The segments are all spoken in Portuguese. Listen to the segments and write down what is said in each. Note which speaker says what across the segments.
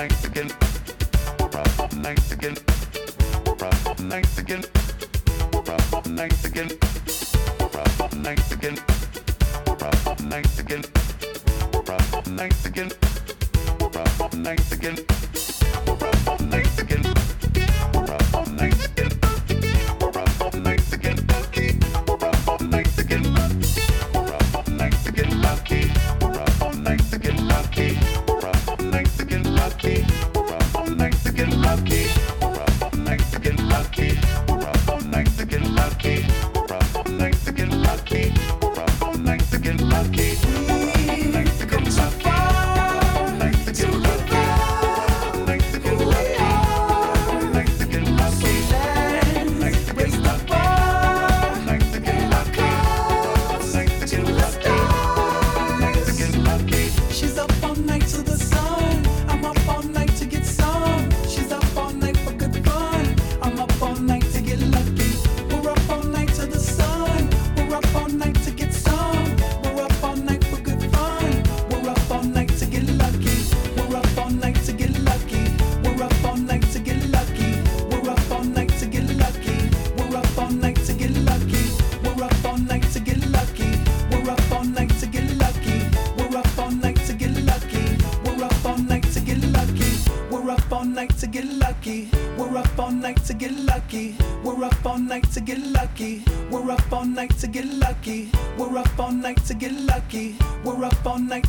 Speaker 1: Nice again. Nice again.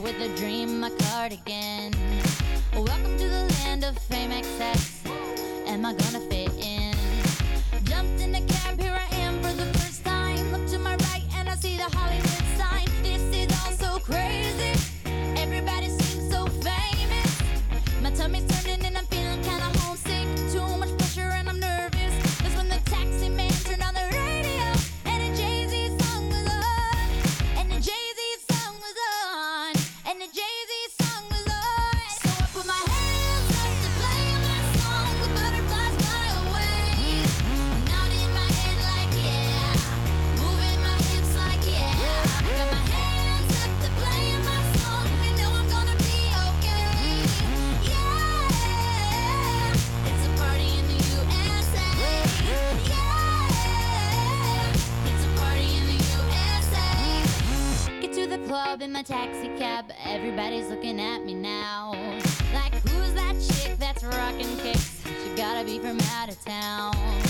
Speaker 2: with a dream, my cardigan. Welcome to the land of fame excess. Am I gonna fit in? Jumped in a cab, here I am for the first time. Look to my right and I see the Hollywood taxi cab. Everybody's looking at me now. Like, who's that chick that's rocking kicks? She gotta be from out of town.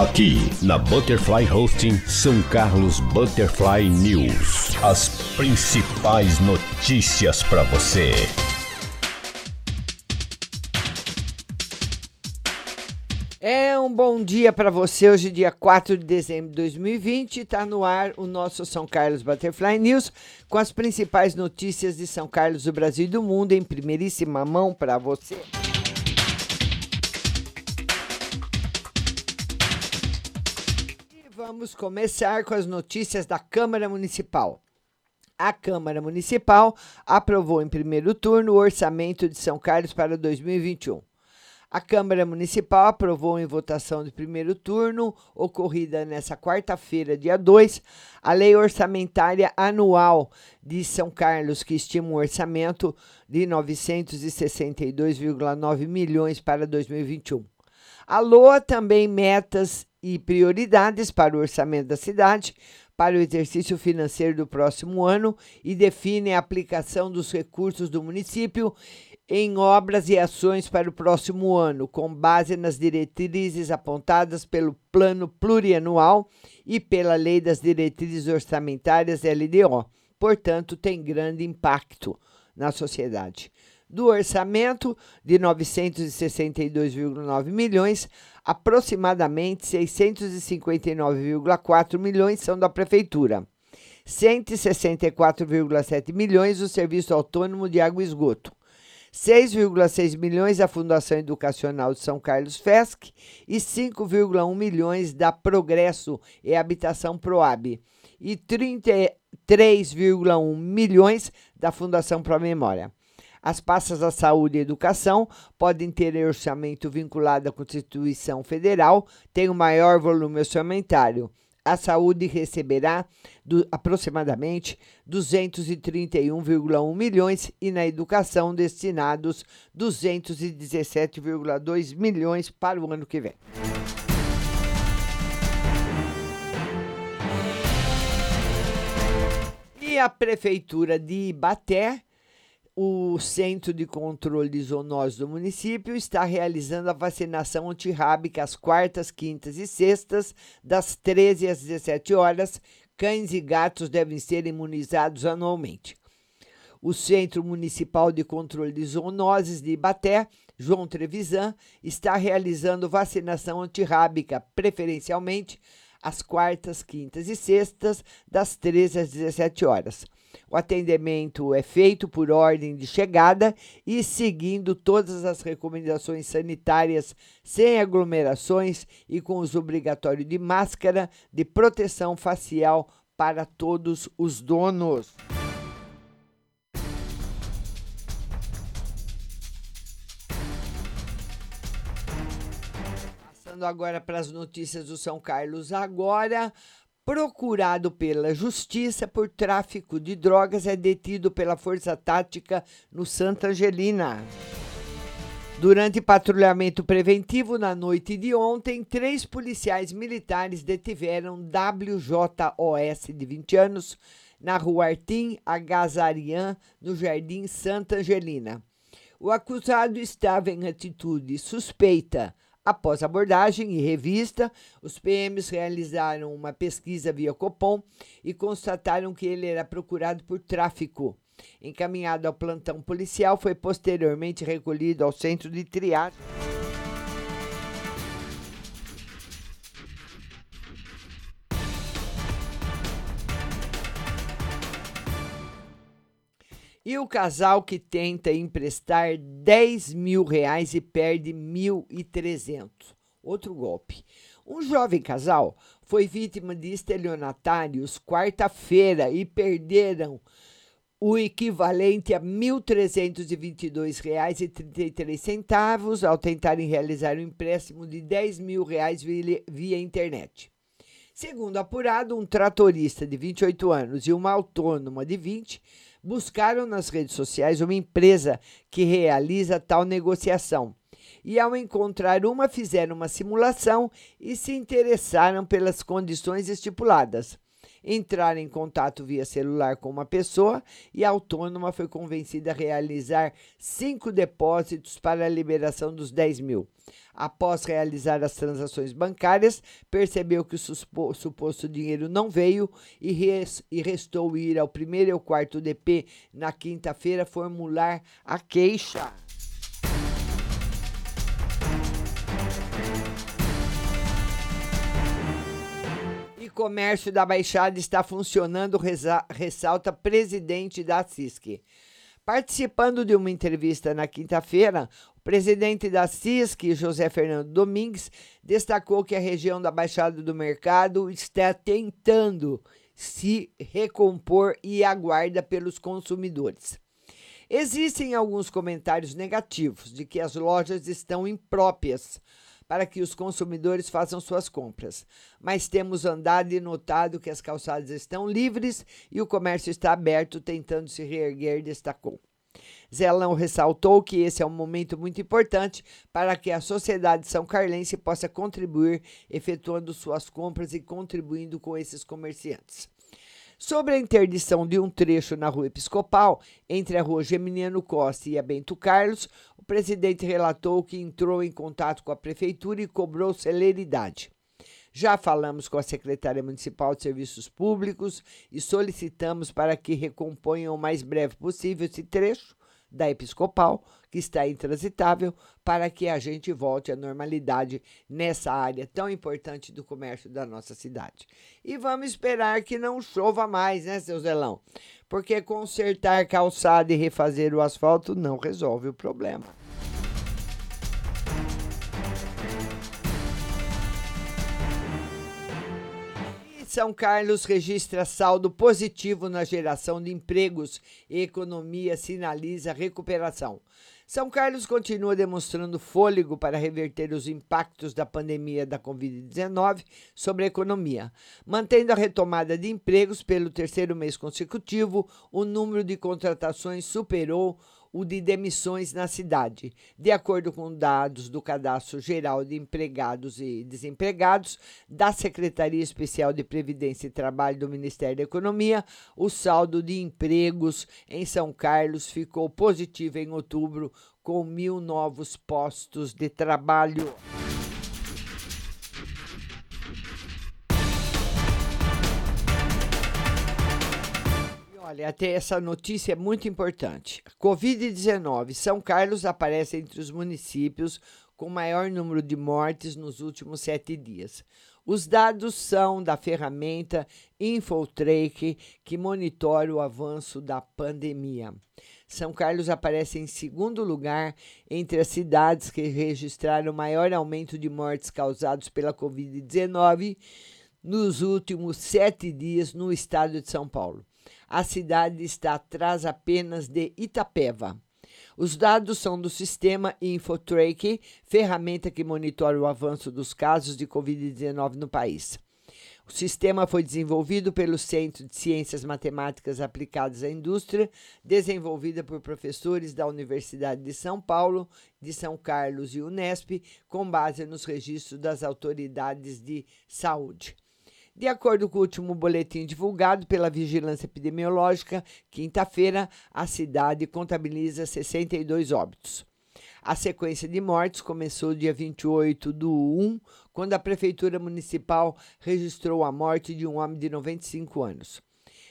Speaker 3: Aqui na Butterfly Hosting São Carlos Butterfly News. As principais notícias para você.
Speaker 4: É um bom dia para você. Hoje, dia 4 de dezembro de 2020, está no ar o nosso São Carlos Butterfly News com as principais notícias de São Carlos, do Brasil e do mundo em primeiríssima mão para você. Vamos começar com as notícias da Câmara Municipal. A Câmara Municipal aprovou em primeiro turno o orçamento de São Carlos para 2021. A Câmara Municipal aprovou em votação de primeiro turno, ocorrida nesta quarta-feira, dia 2, a Lei Orçamentária Anual de São Carlos, que estima um orçamento de 962,9 milhões para 2021. A LOA também metas e prioridades para o orçamento da cidade para o exercício financeiro do próximo ano e define a aplicação dos recursos do município em obras e ações para o próximo ano, com base nas diretrizes apontadas pelo Plano Plurianual e pela Lei das Diretrizes Orçamentárias LDO. Portanto, tem grande impacto na sociedade. Do orçamento de 962,9 milhões, aproximadamente 659,4 milhões são da prefeitura. 164,7 milhões do Serviço Autônomo de Água e Esgoto. 6,6 milhões da Fundação Educacional de São Carlos FESC e 5,1 milhões da Progresso e Habitação Proab e 33,1 milhões da Fundação Pro Memória. As pastas da saúde e educação podem ter orçamento vinculado à Constituição Federal, tem o maior volume orçamentário. a saúde receberá do, aproximadamente 231,1 milhões e na educação destinados 217,2 milhões para o ano que vem. E a prefeitura de Ibaté o Centro de Controle de Zoonose do município está realizando a vacinação antirrábica às quartas, quintas e sextas, das 13 às 17 horas. Cães e gatos devem ser imunizados anualmente. O Centro Municipal de Controle de Zoonoses de Ibaté, João Trevisan, está realizando vacinação antirrábica, preferencialmente às quartas, quintas e sextas, das 13 às 17 horas. O atendimento é feito por ordem de chegada e seguindo todas as recomendações sanitárias, sem aglomerações e com uso obrigatório de máscara de proteção facial para todos os donos. Passando agora para as notícias do São Carlos agora procurado pela justiça por tráfico de drogas, é detido pela Força Tática no Santa Angelina. Durante patrulhamento preventivo na noite de ontem, três policiais militares detiveram WJOS de 20 anos na rua Artim Agazarian, no Jardim Santa Angelina. O acusado estava em atitude suspeita Após abordagem e revista, os PMs realizaram uma pesquisa via Copom e constataram que ele era procurado por tráfico. Encaminhado ao plantão policial, foi posteriormente recolhido ao centro de triagem. E o casal que tenta emprestar 10 mil reais e perde 1.300. Outro golpe. Um jovem casal foi vítima de estelionatários quarta-feira e perderam o equivalente a R$ 1.322,33 ao tentarem realizar um empréstimo de 10 mil reais via internet. Segundo apurado, um tratorista de 28 anos e uma autônoma de 20 buscaram nas redes sociais uma empresa que realiza tal negociação. E ao encontrar uma, fizeram uma simulação e se interessaram pelas condições estipuladas. Entraram em contato via celular com uma pessoa e a autônoma foi convencida a realizar cinco depósitos para a liberação dos 10 mil. Após realizar as transações bancárias, percebeu que o suposto dinheiro não veio e, res, e restou ir ao primeiro e ao quarto DP na quinta-feira formular a queixa. Comércio da Baixada está funcionando, ressalta presidente da CISC. Participando de uma entrevista na quinta-feira, o presidente da CISC, José Fernando Domingues, destacou que a região da Baixada do Mercado está tentando se recompor e aguarda pelos consumidores. Existem alguns comentários negativos de que as lojas estão impróprias para que os consumidores façam suas compras, mas temos andado e notado que as calçadas estão livres e o comércio está aberto, tentando se reerguer, destacou. Zelão ressaltou que esse é um momento muito importante para que a sociedade são carlense possa contribuir efetuando suas compras e contribuindo com esses comerciantes. Sobre a interdição de um trecho na Rua Episcopal, entre a Rua Geminiano Costa e a Bento Carlos, o presidente relatou que entrou em contato com a prefeitura e cobrou celeridade. Já falamos com a secretária municipal de Serviços Públicos e solicitamos para que recomponham o mais breve possível esse trecho da Episcopal, que está intransitável, para que a gente volte à normalidade nessa área tão importante do comércio da nossa cidade. E vamos esperar que não chova mais, né, seu Zelão? Porque consertar calçada e refazer o asfalto não resolve o problema. São Carlos registra saldo positivo na geração de empregos e economia sinaliza recuperação. São Carlos continua demonstrando fôlego para reverter os impactos da pandemia da Covid-19 sobre a economia, mantendo a retomada de empregos pelo terceiro mês consecutivo. O número de contratações superou o de demissões na cidade. De acordo com dados do Cadastro Geral de Empregados e Desempregados da Secretaria Especial de Previdência e Trabalho do Ministério da Economia, o saldo de empregos em São Carlos ficou positivo em outubro, com mil novos postos de trabalho. Olha, até essa notícia é muito importante. Covid-19. São Carlos aparece entre os municípios com maior número de mortes nos últimos sete dias. Os dados são da ferramenta Infotrake, que monitora o avanço da pandemia. São Carlos aparece em segundo lugar entre as cidades que registraram maior aumento de mortes causados pela Covid-19 nos últimos sete dias no estado de São Paulo a cidade está atrás apenas de Itapeva. Os dados são do sistema Infotrack, ferramenta que monitora o avanço dos casos de Covid-19 no país. O sistema foi desenvolvido pelo Centro de Ciências Matemáticas Aplicadas à Indústria, desenvolvida por professores da Universidade de São Paulo, de São Carlos e Unesp, com base nos registros das autoridades de saúde. De acordo com o último boletim divulgado pela Vigilância Epidemiológica, quinta-feira, a cidade contabiliza 62 óbitos. A sequência de mortes começou dia 28 do 1, quando a Prefeitura Municipal registrou a morte de um homem de 95 anos.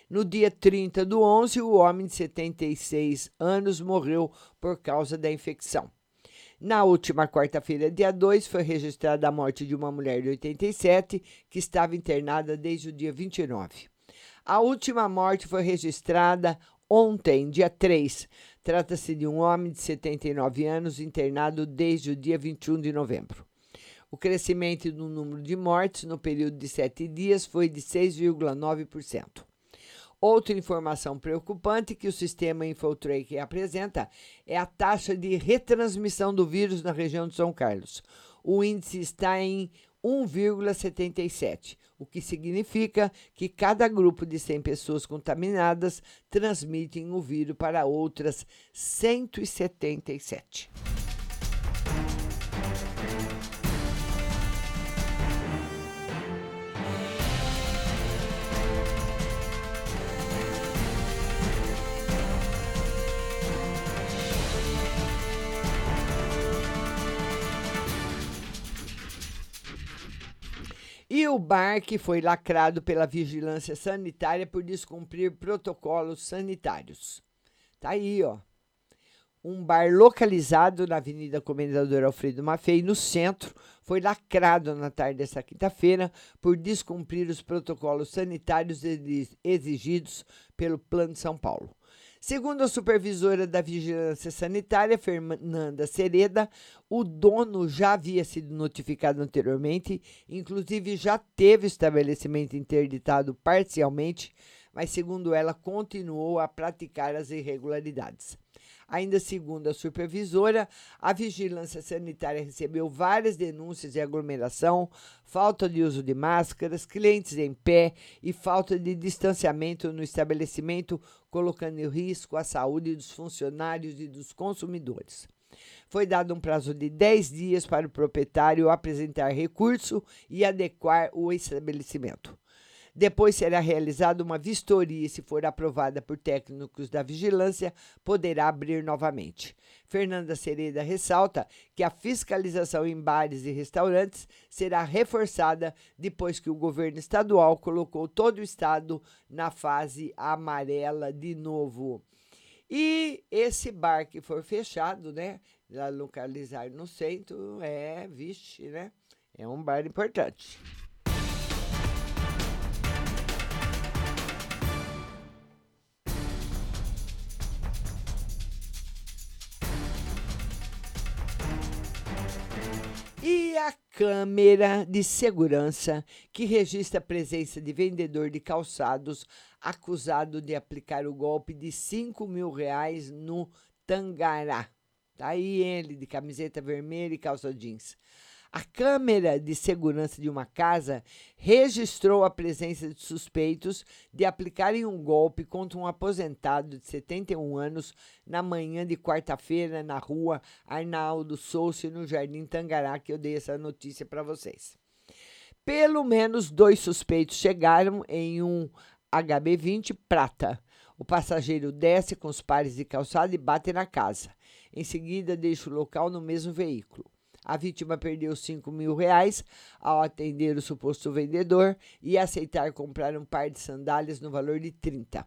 Speaker 4: No dia 30 do 11, o homem de 76 anos morreu por causa da infecção. Na última quarta-feira, dia 2, foi registrada a morte de uma mulher de 87 que estava internada desde o dia 29. A última morte foi registrada ontem, dia 3. Trata-se de um homem de 79 anos internado desde o dia 21 de novembro. O crescimento no número de mortes no período de sete dias foi de 6,9%. Outra informação preocupante que o sistema Infotrack apresenta é a taxa de retransmissão do vírus na região de São Carlos. O índice está em 1,77, o que significa que cada grupo de 100 pessoas contaminadas transmitem o vírus para outras 177. E o bar que foi lacrado pela vigilância sanitária por descumprir protocolos sanitários. Tá aí, ó. Um bar localizado na Avenida Comendador Alfredo Maffei, no centro, foi lacrado na tarde desta quinta-feira por descumprir os protocolos sanitários exigidos pelo Plano de São Paulo. Segundo a supervisora da Vigilância Sanitária, Fernanda Sereda, o dono já havia sido notificado anteriormente, inclusive já teve o estabelecimento interditado parcialmente, mas, segundo ela, continuou a praticar as irregularidades. Ainda segundo a supervisora, a vigilância sanitária recebeu várias denúncias de aglomeração, falta de uso de máscaras, clientes em pé e falta de distanciamento no estabelecimento, colocando em risco a saúde dos funcionários e dos consumidores. Foi dado um prazo de 10 dias para o proprietário apresentar recurso e adequar o estabelecimento. Depois será realizada uma vistoria e, se for aprovada por técnicos da vigilância, poderá abrir novamente. Fernanda Sereda ressalta que a fiscalização em bares e restaurantes será reforçada depois que o governo estadual colocou todo o estado na fase amarela de novo. E esse bar que for fechado, né, localizado no centro, é, vixe, né, é um bar importante. Câmera de segurança que registra a presença de vendedor de calçados acusado de aplicar o golpe de 5 mil reais no Tangará. Tá aí ele, de camiseta vermelha e calça jeans. A câmera de segurança de uma casa registrou a presença de suspeitos de aplicarem um golpe contra um aposentado de 71 anos na manhã de quarta-feira na rua Arnaldo Souza, no Jardim Tangará, que eu dei essa notícia para vocês. Pelo menos dois suspeitos chegaram em um HB20 prata. O passageiro desce com os pares de calçado e bate na casa. Em seguida, deixa o local no mesmo veículo. A vítima perdeu 5 mil reais ao atender o suposto vendedor e aceitar comprar um par de sandálias no valor de 30.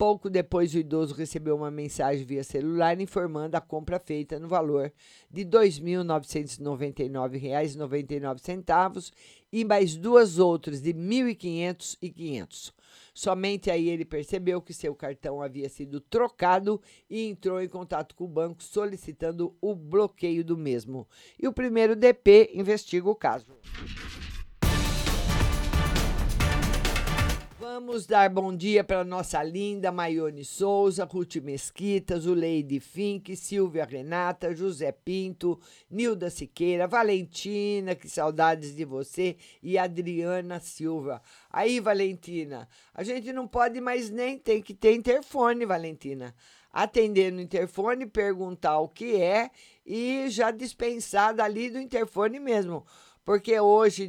Speaker 4: Pouco depois, o idoso recebeu uma mensagem via celular informando a compra feita no valor de R$ 2.999,99 e mais duas outras de R$ 1.500 e 500. Somente aí ele percebeu que seu cartão havia sido trocado e entrou em contato com o banco solicitando o bloqueio do mesmo. E o primeiro DP investiga o caso. Vamos dar bom dia para nossa linda Maione Souza, Ruth Mesquita, Zuleide Fink, Silvia Renata, José Pinto, Nilda Siqueira, Valentina, que saudades de você, e Adriana Silva. Aí, Valentina, a gente não pode mais nem, tem que ter interfone, Valentina. Atender no interfone, perguntar o que é e já dispensar dali do interfone mesmo. Porque hoje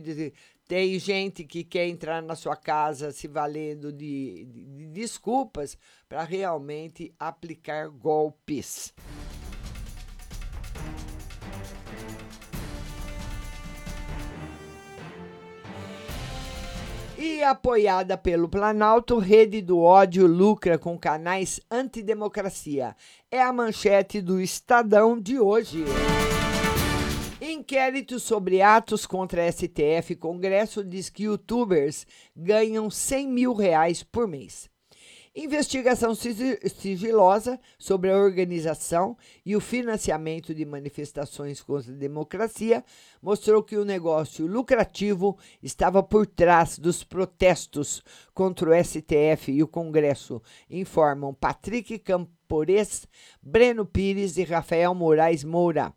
Speaker 4: tem gente que quer entrar na sua casa se valendo de, de, de desculpas para realmente aplicar golpes. E apoiada pelo Planalto, Rede do Ódio lucra com canais antidemocracia. É a manchete do Estadão de hoje. Inquérito sobre atos contra STF e Congresso diz que youtubers ganham 100 mil reais por mês. Investigação sigilosa sobre a organização e o financiamento de manifestações contra a democracia mostrou que o negócio lucrativo estava por trás dos protestos contra o STF e o Congresso, informam Patrick Campores, Breno Pires e Rafael Moraes Moura.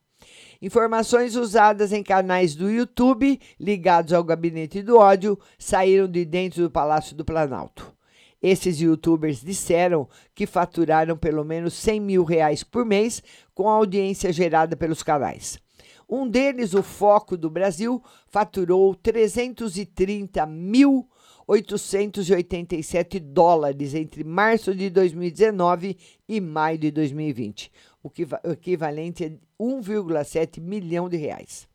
Speaker 4: Informações usadas em canais do YouTube ligados ao Gabinete do Ódio saíram de dentro do Palácio do Planalto. Esses youtubers disseram que faturaram pelo menos 100 mil reais por mês com a audiência gerada pelos canais. Um deles, o Foco do Brasil, faturou 330 mil 887 dólares entre março de 2019 e maio de 2020, o equivalente a 1,7 milhão de reais.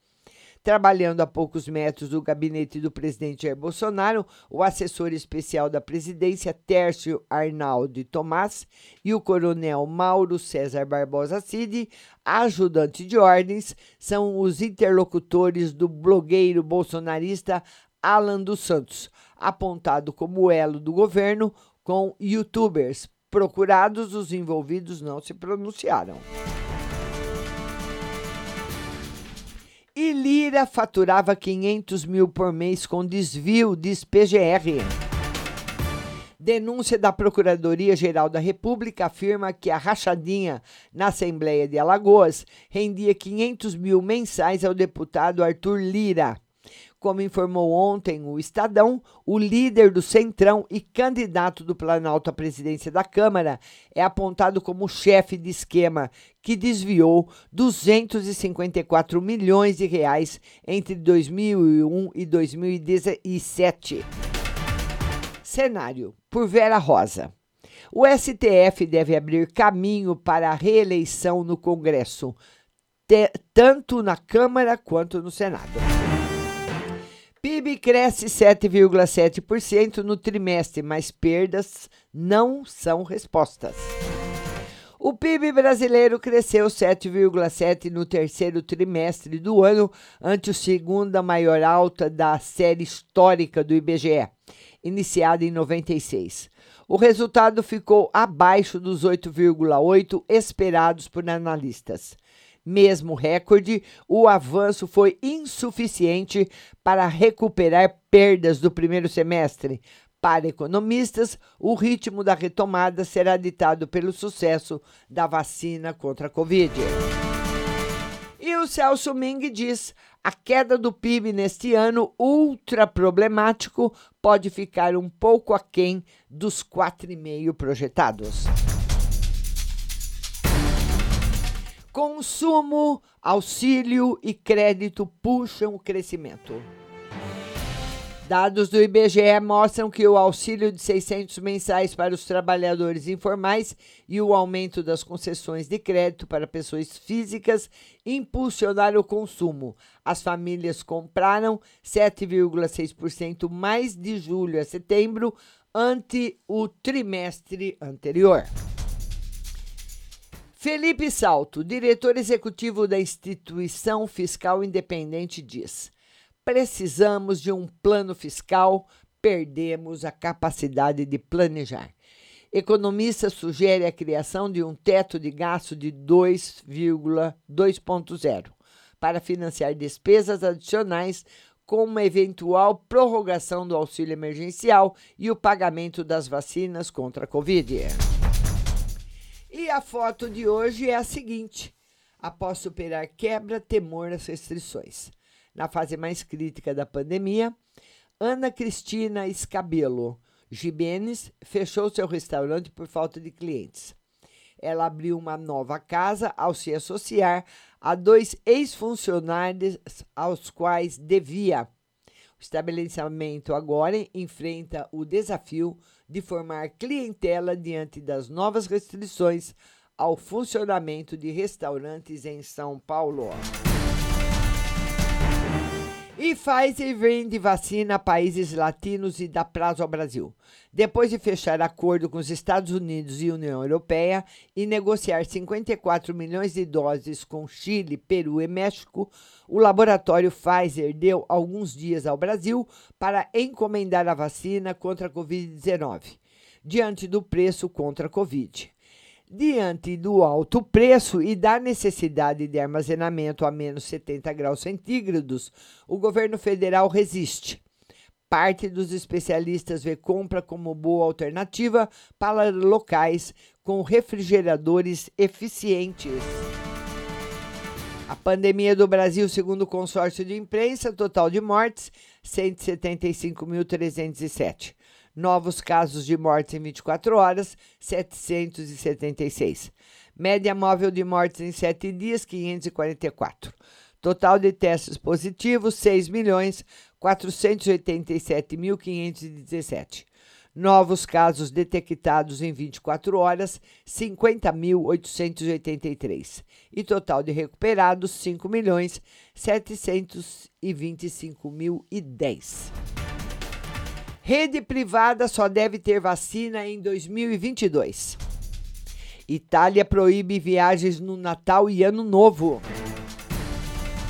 Speaker 4: Trabalhando a poucos metros do gabinete do presidente Jair Bolsonaro, o assessor especial da presidência, Tércio Arnaldo Tomás, e o coronel Mauro César Barbosa Cid, ajudante de ordens, são os interlocutores do blogueiro bolsonarista Alan dos Santos, apontado como elo do governo com youtubers. Procurados, os envolvidos não se pronunciaram. E Lira faturava 500 mil por mês com desvio, diz PGR. Denúncia da Procuradoria-Geral da República afirma que a rachadinha na Assembleia de Alagoas rendia 500 mil mensais ao deputado Arthur Lira. Como informou ontem o Estadão, o líder do Centrão e candidato do Planalto à presidência da Câmara é apontado como chefe de esquema que desviou 254 milhões de reais entre 2001 e 2017. Cenário por Vera Rosa. O STF deve abrir caminho para a reeleição no Congresso, tanto na Câmara quanto no Senado. PIB cresce 7,7% no trimestre, mas perdas não são respostas. O PIB brasileiro cresceu 7,7% no terceiro trimestre do ano, ante a segunda maior alta da série histórica do IBGE, iniciada em 96. O resultado ficou abaixo dos 8,8% esperados por analistas. Mesmo recorde, o avanço foi insuficiente para recuperar perdas do primeiro semestre. Para economistas, o ritmo da retomada será ditado pelo sucesso da vacina contra a Covid. E o Celso Ming diz: a queda do PIB neste ano, ultra problemático, pode ficar um pouco aquém dos 4,5 projetados. Consumo, auxílio e crédito puxam o crescimento. Dados do IBGE mostram que o auxílio de 600 mensais para os trabalhadores informais e o aumento das concessões de crédito para pessoas físicas impulsionaram o consumo. As famílias compraram 7,6% mais de julho a setembro ante o trimestre anterior. Felipe Salto, diretor executivo da Instituição Fiscal Independente, diz: precisamos de um plano fiscal, perdemos a capacidade de planejar. Economista sugere a criação de um teto de gasto de 2,2.0 para financiar despesas adicionais como eventual prorrogação do auxílio emergencial e o pagamento das vacinas contra a Covid. E a foto de hoje é a seguinte: após superar quebra, temor às restrições na fase mais crítica da pandemia, Ana Cristina Escabelo Jimenez fechou seu restaurante por falta de clientes. Ela abriu uma nova casa ao se associar a dois ex-funcionários aos quais devia. O estabelecimento agora enfrenta o desafio de formar clientela diante das novas restrições ao funcionamento de restaurantes em São Paulo. E Pfizer vende vacina a países latinos e dá prazo ao Brasil. Depois de fechar acordo com os Estados Unidos e União Europeia e negociar 54 milhões de doses com Chile, Peru e México, o laboratório Pfizer deu alguns dias ao Brasil para encomendar a vacina contra a Covid-19, diante do preço contra a Covid. Diante do alto preço e da necessidade de armazenamento a menos 70 graus centígrados, o governo federal resiste. Parte dos especialistas vê compra como boa alternativa para locais com refrigeradores eficientes. A pandemia do Brasil, segundo o consórcio de imprensa, total de mortes 175.307. Novos casos de mortes em 24 horas, 776. Média móvel de mortes em 7 dias, 544. Total de testes positivos, 6 milhões 487.517. Novos casos detectados em 24 horas, 50.883. E total de recuperados, 5 milhões 725.010. Rede privada só deve ter vacina em 2022. Itália proíbe viagens no Natal e Ano Novo.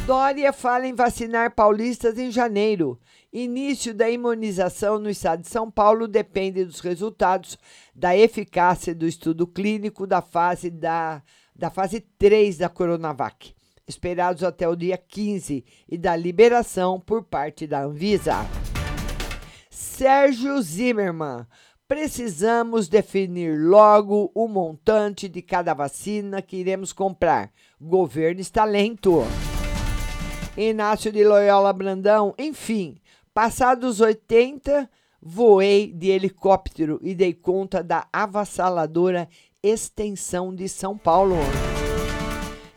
Speaker 4: Dória fala em vacinar paulistas em janeiro. Início da imunização no estado de São Paulo depende dos resultados da eficácia do estudo clínico da fase da, da fase 3 da Coronavac, esperados até o dia 15 e da liberação por parte da Anvisa. Sérgio Zimmermann. Precisamos definir logo o montante de cada vacina que iremos comprar. Governo está lento. Inácio de Loyola Brandão, enfim, passados 80, voei de helicóptero e dei conta da avassaladora extensão de São Paulo.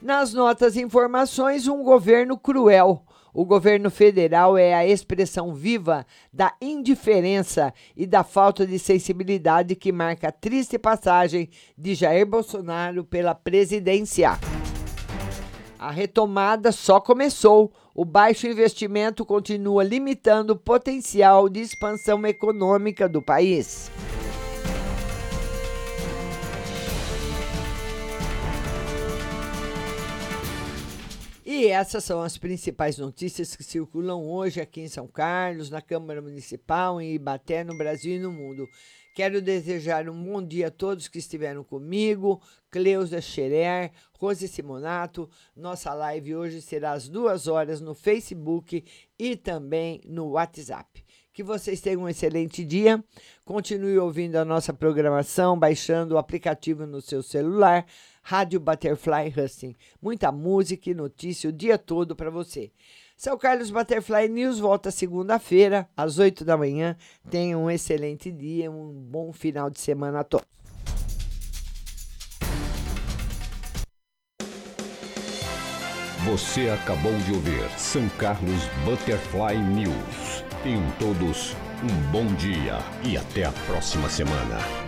Speaker 4: Nas notas e informações, um governo cruel o governo federal é a expressão viva da indiferença e da falta de sensibilidade que marca a triste passagem de Jair Bolsonaro pela presidência. A retomada só começou. O baixo investimento continua limitando o potencial de expansão econômica do país. E essas são as principais notícias que circulam hoje aqui em São Carlos, na Câmara Municipal, em Ibaté, no Brasil e no mundo. Quero desejar um bom dia a todos que estiveram comigo, Cleusa Scherer, Rose Simonato. Nossa live hoje será às duas horas no Facebook e também no WhatsApp. Que vocês tenham um excelente dia. Continue ouvindo a nossa programação, baixando o aplicativo no seu celular. Rádio Butterfly Husting. Muita música e notícia o dia todo para você. São Carlos Butterfly News volta segunda-feira, às 8 da manhã. Tenham um excelente dia, um bom final de semana a todos.
Speaker 3: Você acabou de ouvir São Carlos Butterfly News. Tenham todos um bom dia e até a próxima semana.